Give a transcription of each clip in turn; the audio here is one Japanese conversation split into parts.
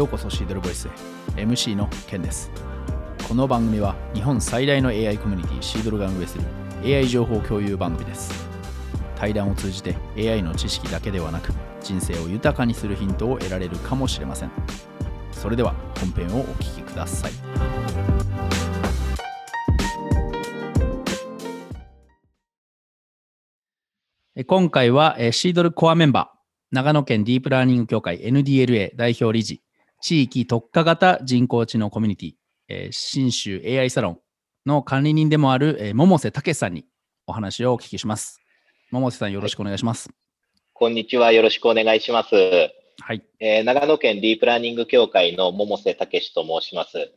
ようこそシードルボイスへ。MC のケンです。この番組は日本最大の AI コミュニティシードルが運営する AI 情報共有番組です。対談を通じて AI の知識だけではなく人生を豊かにするヒントを得られるかもしれません。それでは本編をお聞きください。今回はシードルコアメンバー。長野県ディープラーニング協会 NDLA 代表理事。地域特化型人工知能コミュニティ、えー、新州 AI サロンの管理人でもある、えー、百瀬武さんにお話をお聞きします。百瀬さん、よろしくお願いします、はい。こんにちは。よろしくお願いします。はい。えー、長野県ディープラーニング協会の百瀬武と申します。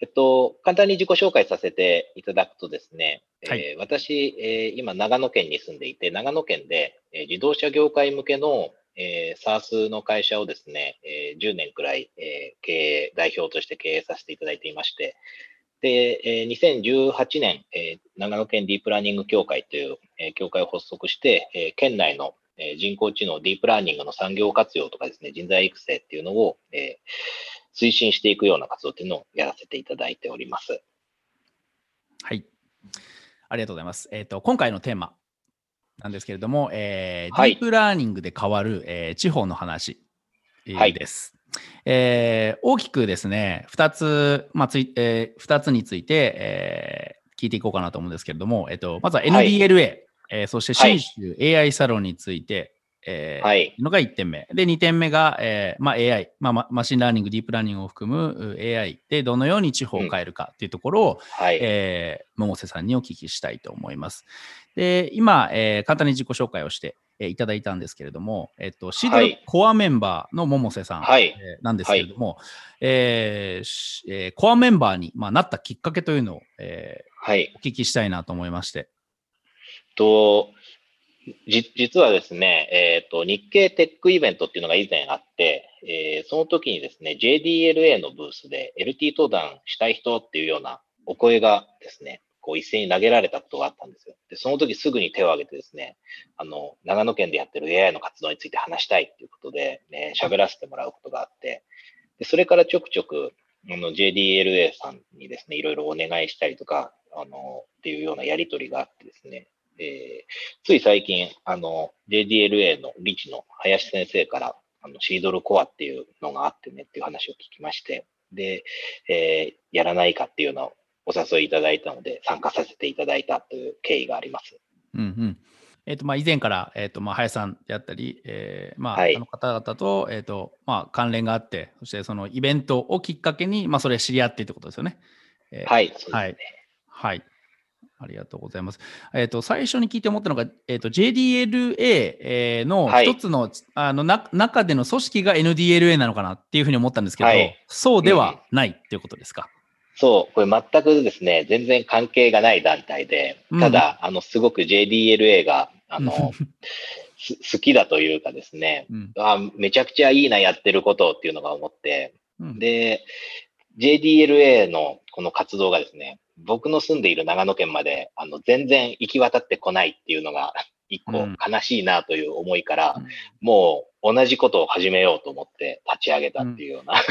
えっと、簡単に自己紹介させていただくとですね、はい、えー、私、えー、今、長野県に住んでいて、長野県で、えー、自動車業界向けのえー、SARS の会社をですね、えー、10年くらい、えー、経営、代表として経営させていただいていまして、で、えー、2018年、えー、長野県ディープラーニング協会という、えー、協会を発足して、えー、県内の、人工知能、ディープラーニングの産業活用とかですね、人材育成っていうのを、えー、推進していくような活動っていうのをやらせていただいております。はい。ありがとうございます。えっ、ー、と、今回のテーマ、なんですけれども、えー、はい、ディープラーニングで変わる、えー、地方の話、はい、です。えー、大きくですね、2つ、まあついえー、2つについて、えー、聞いていこうかなと思うんですけれども、えっと、まずは NDLA、はい、えー、そして新州 AI サロンについて、えー、はい、のが1点目。で、2点目が、えーまあ、AI、まあ、マシンラーニング、ディープラーニングを含む AI でどのように地方を変えるかというところを、うん。はい、えー、百瀬さんにお聞きしたいと思います。で、今、えー、簡単に自己紹介をして、えー、いただいたんですけれども、えっ、と、シードルコアメンバーの百瀬さん、はい、えー、なんですけれども、はい、えーえー、コアメンバーに、まあ、なったきっかけというのを、えーはい、お聞きしたいなと思いまして。と、じ実はですね、えっ、ー、と、日経テックイベントっていうのが以前あって、えー、その時にですね、JDLA のブースで LT 登壇したい人っていうようなお声がですね、こう一斉に投げられたことがあったんですよ。で、その時すぐに手を挙げてですね、あの、長野県でやってる AI の活動について話したいっていうことで、ね、喋らせてもらうことがあって、で、それからちょくちょく、あの、JDLA さんにですね、いろいろお願いしたりとか、あの、っていうようなやりとりがあってですね、えー、つい最近、あの、JDLA の理事の林先生から、あの、シードルコアっていうのがあってねっていう話を聞きまして、で、えー、やらないかっていうのをお誘いいただいたので、参加させていただいたという経緯があります。うんうんえーとまあ、以前から、えーとまあ、林さんであったり、えーまあ、はい、あの方々と,、えーとまあ、関連があって、そしてそのイベントをきっかけに、まあ、それ知り合ってってことですよね。えー、はい、ね。はい、はいありがとうございます。えっ、ー、と、最初に聞いて思ったのが、えっ、ー、と、JDLA の一つの、はい、あのな、中での組織が NDLA なのかなっていうふうに思ったんですけど、はい、そうではないっていうことですか、うん、そう、これ全くですね、全然関係がない団体で、ただ、うん、あの、すごく JDLA が、あの、好きだというかですね、うん、あめちゃくちゃいいな、やってることっていうのが思って、で、JDLA のこの活動がですね、僕の住んでいる長野県まで、あの、全然行き渡ってこないっていうのが、一個悲しいなという思いから、うん、もう同じことを始めようと思って立ち上げたっていうような、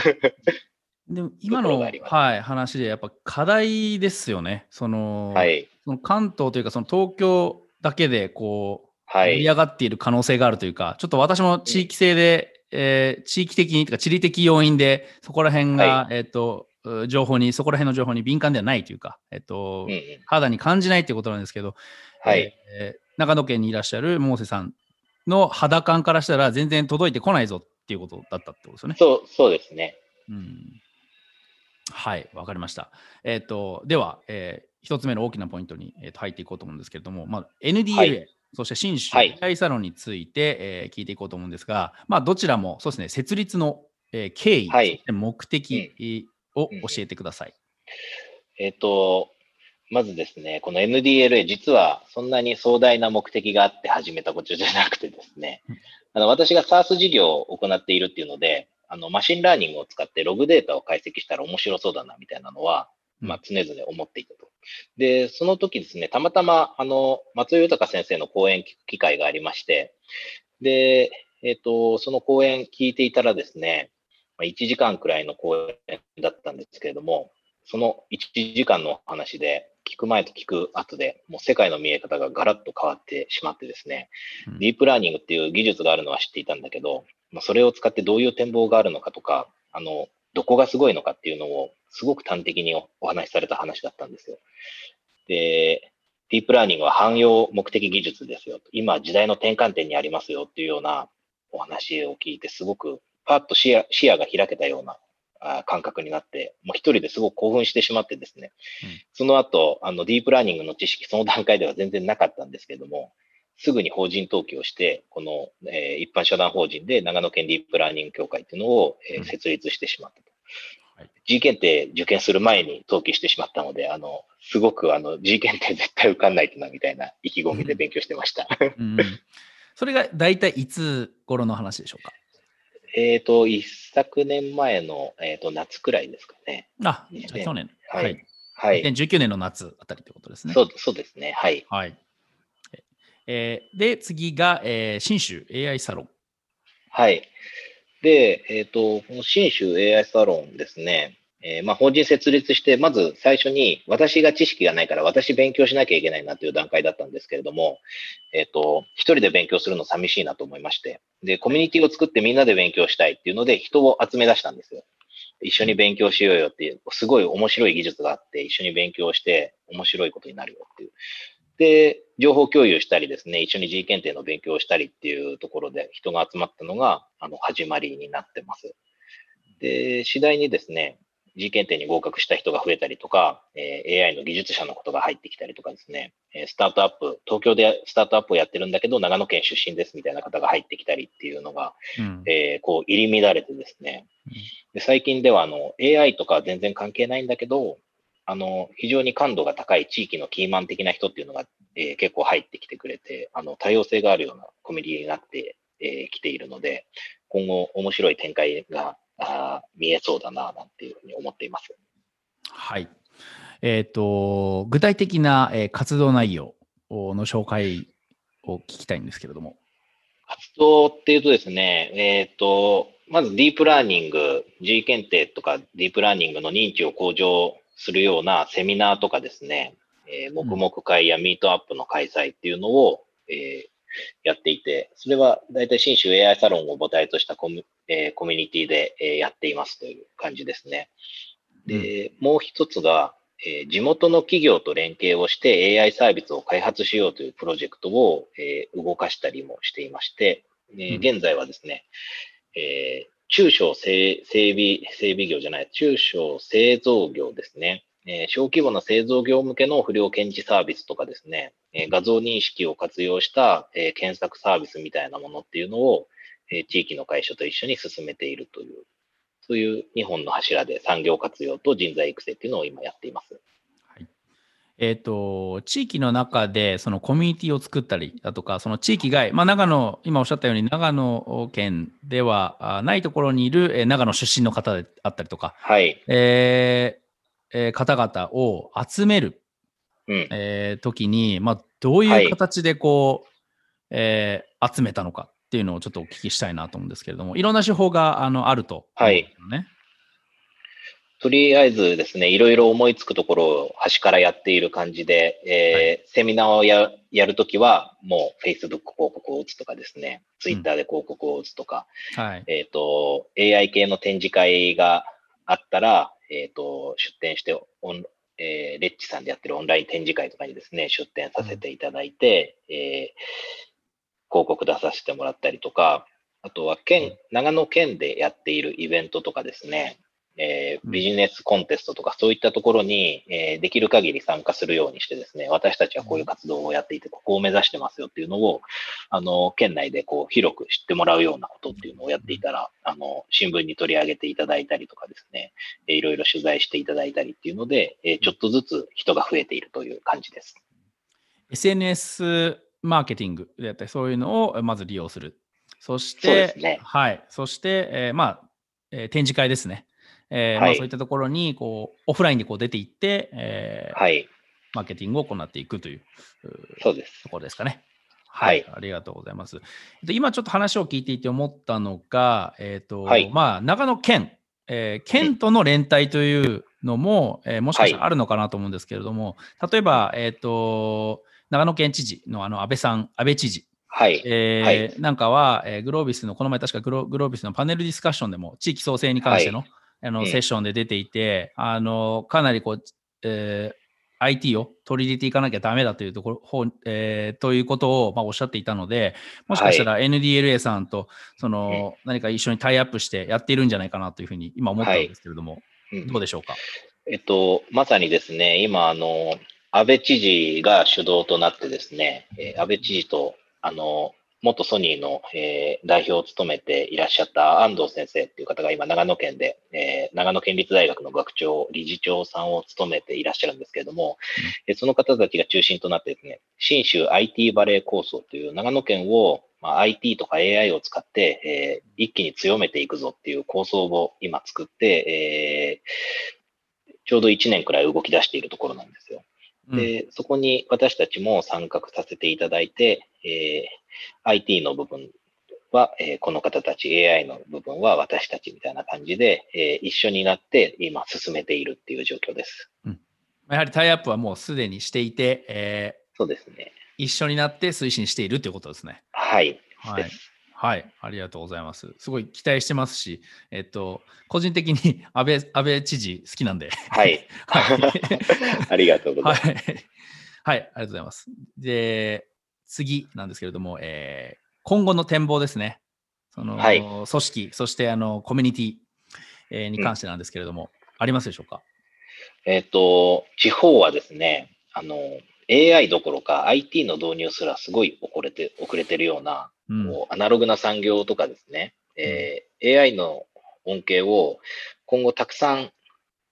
うん、でも今の、はい、話でやっぱ課題ですよね。その、はい、その関東というか、その東京だけでこう、はい、盛り上がっている可能性があるというか、ちょっと私も地域性で、うん、えー、地域的にとか地理的要因で、そこら辺が、はい、えっ、ー、と、情報に、そこら辺の情報に敏感ではないというか、えっと、肌に感じないということなんですけど、はい。えー、長野県にいらっしゃる百瀬さんの肌感からしたら全然届いてこないぞっていうことだったってことですよね。そう、そうですね。うん。はい、わかりました。えっ、ー、と、では、えー、一つ目の大きなポイントに、えー、と入っていこうと思うんですけれども、まあ、NDLA、はい、そして新州 AI サロンについて、はい、えー、聞いていこうと思うんですが、まあ、どちらもそうですね、設立の、えー、経緯、はい、目的、を教えてください。えっ、ー、と、まずですね、この NDLA、実はそんなに壮大な目的があって始めたことじゃなくてですね、あの私が SaaS 事業を行っているっていうので、あのマシンラーニングを使ってログデータを解析したら面白そうだなみたいなのは、まあ、常々思っていたと。で、その時ですね、たまたま、あの、松尾豊先生の講演聞く機会がありまして、で、えっ、ー、と、その講演聞いていたらですね、まあ、1時間くらいの講演だったんですけれども、その1時間の話で、聞く前と聞く後で、もう世界の見え方がガラッと変わってしまってですね、うん、ディープラーニングっていう技術があるのは知っていたんだけど、まあ、それを使ってどういう展望があるのかとか、あの、どこがすごいのかっていうのを、すごく端的にお話しされた話だったんですよ。で、ディープラーニングは汎用目的技術ですよ。今、時代の転換点にありますよっていうようなお話を聞いて、すごくパッと視野視野が開けたような感覚になって、もう一人ですごく興奮してしまってですね、うん、その後、あの、ディープラーニングの知識、その段階では全然なかったんですけども、すぐに法人登記をして、この、えー、一般社団法人で長野県ディープラーニング協会っていうのを、えー、設立してしまったと。うん、G 検定受験する前に登記してしまったので、あの、すごくあの G 検定絶対受かんないとなみたいな意気込みで勉強してました。うん、それが大体いつ頃の話でしょうか？えっ、ー、と、一昨年前の、えーと、夏くらいですかね。あ、じゃ去年。はい。はい。2019年の夏あたりってことですね。そうそうですね。はい。はい。えー、で、次が、えー、新州 AI サロン。はい。で、えっ、ー、と、この新州 AI サロンですね。えー、まあ、法人設立して、まず最初に私が知識がないから私勉強しなきゃいけないなという段階だったんですけれども、えっ、ー、と、一人で勉強するの寂しいなと思いまして、で、コミュニティを作ってみんなで勉強したいっていうので人を集め出したんですよ。一緒に勉強しようよっていう、すごい面白い技術があって、一緒に勉強して面白いことになるよっていう。で、情報共有したりですね、一緒に G 検定の勉強をしたりっていうところで人が集まったのが、あの、始まりになってます。で、次第にですね、G 検定に合格した人が増えたりとか、えー、AI の技術者のことが入ってきたりとかですね、えスタートアップ、東京でスタートアップをやってるんだけど、長野県出身ですみたいな方が入ってきたりっていうのが、うん、えー、こう入り乱れてですね、で最近ではあの AI とか全然関係ないんだけど、あの、非常に感度が高い地域のキーマン的な人っていうのが、えー、結構入ってきてくれて、あの、多様性があるようなコミュニティになってき、えー、ているので、今後面白い展開があ見えそうだな、なんていうふうに思っています。はい。えっ、ー、と、具体的な、えー、活動内容の紹介を聞きたいんですけれども。活動っていうとですね、えっ、ー、と、まずディープラーニング、G 検定とかディープラーニングの認知を向上するようなセミナーとかですね、えー、黙々会やミートアップの開催っていうのを、えー、やっていて、それは大体新州 AI サロンを母体としたコミ,、えー、コミュニティで、えー、やっていますという感じですね。で、うん、もう一つが、えー、地元の企業と連携をして AI サービスを開発しようというプロジェクトを、えー、動かしたりもしていまして、えー、現在はですね、えー、中小整備、整備業じゃない、中小製造業ですね。えー、小規模な製造業向けの不良検知サービスとかですね、えー、画像認識を活用した、えー、検索サービスみたいなものっていうのを、え地域の会社と一緒に進めているという、そういう日本の柱で産業活用と人材育成っていうのを今やっています。はいえーと、地域の中でそのコミュニティを作ったりだとか、その地域外、まあ、長野、今おっしゃったように、長野県ではないところにいる、えー、長野出身の方であったりとか、はいええー、方々を集める、うん、えー、時に、まあ、どういう形でこう、はい、えー、集めたのかっていうのをちょっとお聞きしたいなと思うんですけれども、いろんな手法があのあると、ね、はい。とりあえずですね、いろいろ思いつくところを端からやっている感じで、えー、はい、セミナーをややるときは、もう Facebook 広告を打つとかですね、Twitter で広告を打つとか、うん、はい、えっ、ー、と、AI 系の展示会があったら、えっ、ー、と、出展してオン、えー、レッチさんでやってるオンライン展示会とかにですね、出展させていただいて、うん、えー、広告出させてもらったりとか、あとは県、長野県でやっているイベントとかですね、えー、ビジネスコンテストとかそういったところに、えー、できる限り参加するようにしてですね、私たちはこういう活動をやっていて、ここを目指してますよっていうのを、あの、県内でこう広く知ってもらうようなことっていうのをやっていたら、あの、新聞に取り上げていただいたりとかですね、えー、いろいろ取材していただいたりっていうので、えー、ちょっとずつ人が増えているという感じです。SNS マーケティングであったり、そういうのをまず利用する。そして、ね、はい。そして、えー、まあ、えー、展示会ですね。えー、はい、まあ、そういったところにこうオフラインでこう出ていって、えー、はい、マーケティングを行っていくというそうです。ところですかね。はい、ありがとうございます。今ちょっと話を聞いていて思ったのが、えっ、ー、と、はい、まあ、長野県、えー、県との連帯というのも、えー、もしかしたらあるのかなと思うんですけれども、はい、例えば、えっ、ー、と、長野県知事のあの安倍さん、安倍知事。はい。えー、はい、なんかは、えー、グロービスの、この前確かグログロービスのパネルディスカッションでも、地域創生に関しての、あの、セッションで出ていて、あの、かなりこう、えー、IT を取り入れていかなきゃだめだというところ、えー、ということを、まあ、おっしゃっていたので、もしかしたら NDLA さんとその、何か一緒にタイアップしてやっているんじゃないかなというふうに今思ったんですけれども、はい、どうでしょうか？えっと、まさにですね、今、あの、安倍知事が主導となってですね、えー、安倍知事と、あの、元ソニーの、えー、代表を務めていらっしゃった安藤先生っていう方が今長野県で、えー、長野県立大学の学長、理事長さんを務めていらっしゃるんですけれども、うん、その方たちが中心となってですね、新州 IT バレー構想という長野県を、まあ、IT とか AI を使って、えー、一気に強めていくぞっていう構想を今作って、えー、ちょうど1年くらい動き出しているところなんですよ。で、そこに私たちも参画させていただいて、えー、IT の部分は、えー、この方たち、AI の部分は私たちみたいな感じで、えー、一緒になって今進めているっていう状況です。うん、やはりタイアップはもうすでにしていて、えー、そうですね。一緒になって推進しているということですね。はい。はい。はい、ありがとうございます。すごい期待してますし、えっと、個人的に安倍安倍知事好きなんで。はい。はい、ありがとうございます。はい、はい、ありがとうございます。で、次なんですけれども、えー、今後の展望ですね。その、はい、組織、そしてあのコミュニティ、えー、に関してなんですけれども、うん、ありますでしょうか？えっ、ー、と、地方はですね、あの、AI どころか IT の導入すらすごい遅れて、遅れてるような、うん、うアナログな産業とかですね、えー、AI の恩恵を今後たくさん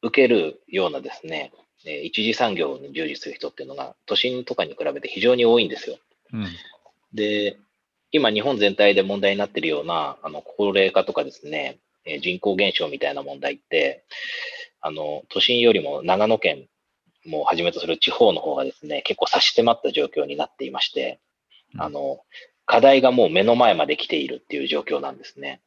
受けるようなですね、え一次産業に従事する人っていうのが都心とかに比べて非常に多いんですよ。うん、で、今日本全体で問題になっているようなあの高齢化とかですね、え人口減少みたいな問題って、あの都心よりも長野県もはじめとする地方の方がですね、結構差し迫った状況になっていまして、あの、課題がもう目の前まで来ているっていう状況なんですね。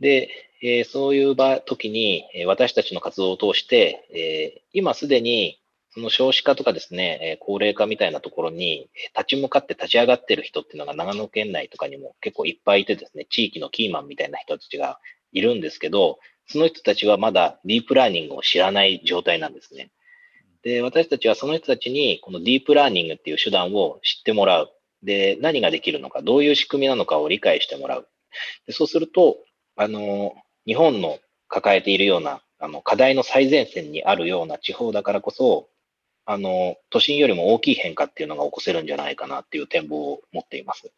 で、えー、そういう場、時に、え私たちの活動を通して、えー、今すでに、その少子化とかですね、え高齢化みたいなところに立ち向かって立ち上がってる人っていうのが長野県内とかにも結構いっぱいいてですね、地域のキーマンみたいな人たちがいるんですけど、その人たちはまだディープラーニングを知らない状態なんですね。で、私たちはその人たちに、このディープラーニングっていう手段を知ってもらう。で、何ができるのか、どういう仕組みなのかを理解してもらう。でそうすると、あの、日本の抱えているような、あの、課題の最前線にあるような地方だからこそ、あの、都心よりも大きい変化っていうのが起こせるんじゃないかなっていう展望を持っています。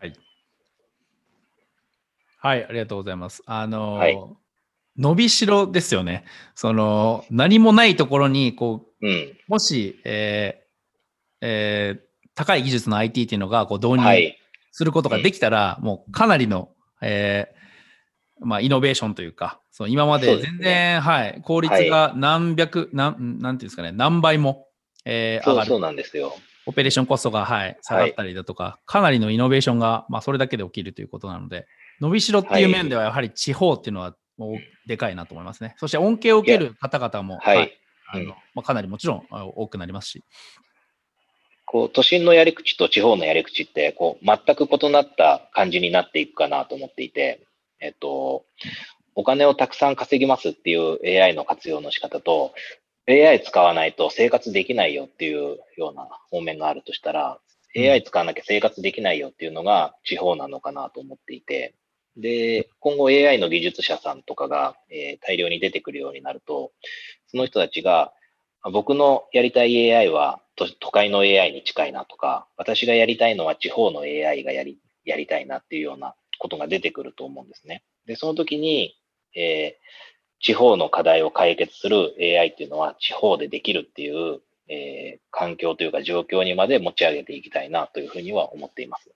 はい。はい、ありがとうございます。あの、はい、伸びしろですよね。その、何もないところに、こう、うん、もし、えーえー、高い技術の IT っていうのがこう導入することができたら、はいうん、もうかなりの、えーまあ、イノベーションというか、その今まで全然、ね、はい、効率が何百、はい、なん、なんていうんですかね、何倍も、えー、上がる。そうなんですよ。オペレーションコストが、はい、下がったりだとか、はい、かなりのイノベーションが、まあ、それだけで起きるということなので、伸びしろっていう面では、やはり地方っていうのはもうでかいなと思いますね。そして恩恵を受ける方々も、はい、あのまあ、かなりもちろん多くなりますし。こう都心のやり口と地方のやり口ってこう全く異なった感じになっていくかなと思っていて、えっと、お金をたくさん稼ぎますっていう AI の活用の仕方と、AI 使わないと生活できないよっていうような方面があるとしたら、AI 使わなきゃ生活できないよっていうのが地方なのかなと思っていて、で、今後 AI の技術者さんとかが、えー、大量に出てくるようになると、その人たちが、僕のやりたい AI は都会の AI に近いなとか、私がやりたいのは地方の AI がやり、やりたいなっていうようなことが出てくると思うんですね。で、その時に、えー、地方の課題を解決する AI っていうのは地方でできるっていう、えー、環境というか状況にまで持ち上げていきたいなというふうには思っています。